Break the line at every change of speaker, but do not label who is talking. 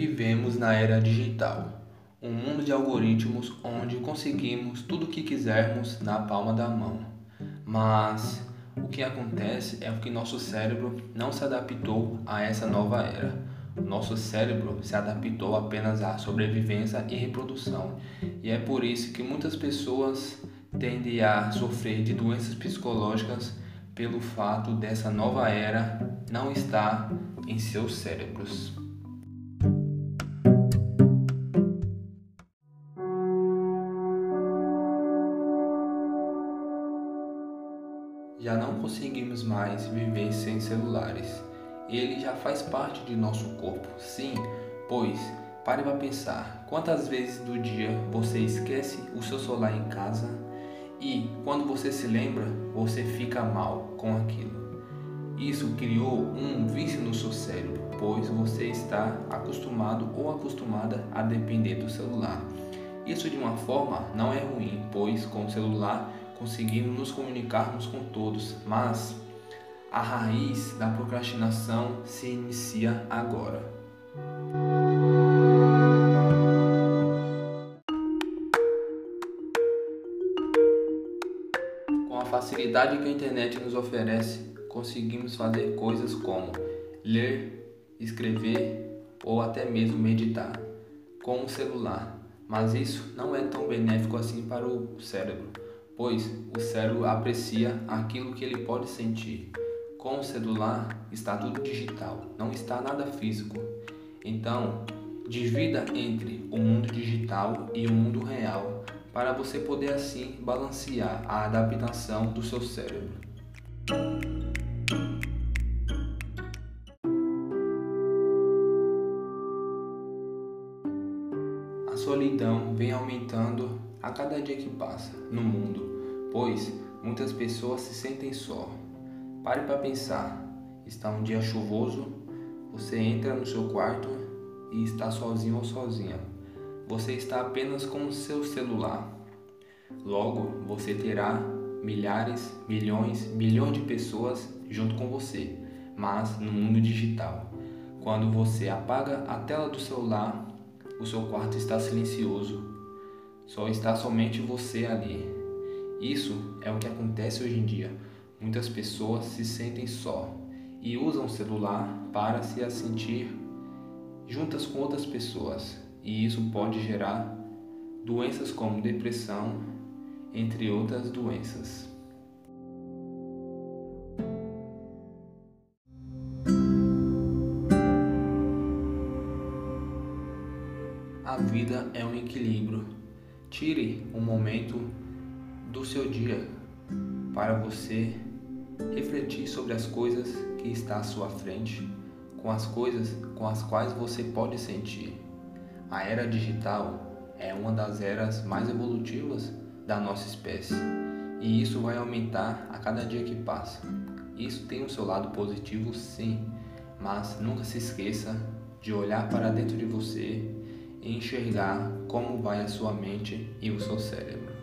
Vivemos na era digital, um mundo de algoritmos onde conseguimos tudo o que quisermos na palma da mão. Mas o que acontece é que nosso cérebro não se adaptou a essa nova era. Nosso cérebro se adaptou apenas à sobrevivência e reprodução, e é por isso que muitas pessoas tendem a sofrer de doenças psicológicas pelo fato dessa nova era não estar em seus cérebros. Já não conseguimos mais viver sem celulares. Ele já faz parte de nosso corpo, sim, pois pare para pensar quantas vezes do dia você esquece o seu celular em casa e quando você se lembra, você fica mal com aquilo. Isso criou um vício no seu cérebro, pois você está acostumado ou acostumada a depender do celular. Isso de uma forma não é ruim, pois com o celular conseguimos nos comunicarmos com todos, mas a raiz da procrastinação se inicia agora. Com a facilidade que a internet nos oferece, conseguimos fazer coisas como ler, escrever ou até mesmo meditar com o celular. Mas isso não é tão benéfico assim para o cérebro pois o cérebro aprecia aquilo que ele pode sentir. Com o celular está tudo digital, não está nada físico. Então, divida entre o mundo digital e o mundo real para você poder assim balancear a adaptação do seu cérebro. Solidão vem aumentando a cada dia que passa no mundo pois muitas pessoas se sentem só. Pare para pensar. Está um dia chuvoso, você entra no seu quarto e está sozinho ou sozinha. Você está apenas com o seu celular. Logo, você terá milhares, milhões, bilhões de pessoas junto com você, mas no mundo digital. Quando você apaga a tela do celular, o seu quarto está silencioso. Só está somente você ali, isso é o que acontece hoje em dia. Muitas pessoas se sentem só e usam o celular para se sentir juntas com outras pessoas, e isso pode gerar doenças como depressão, entre outras doenças. A vida é um equilíbrio. Tire um momento do seu dia para você refletir sobre as coisas que está à sua frente, com as coisas com as quais você pode sentir. A era digital é uma das eras mais evolutivas da nossa espécie e isso vai aumentar a cada dia que passa. Isso tem o seu lado positivo, sim, mas nunca se esqueça de olhar para dentro de você enxergar como vai a sua mente e o seu cérebro.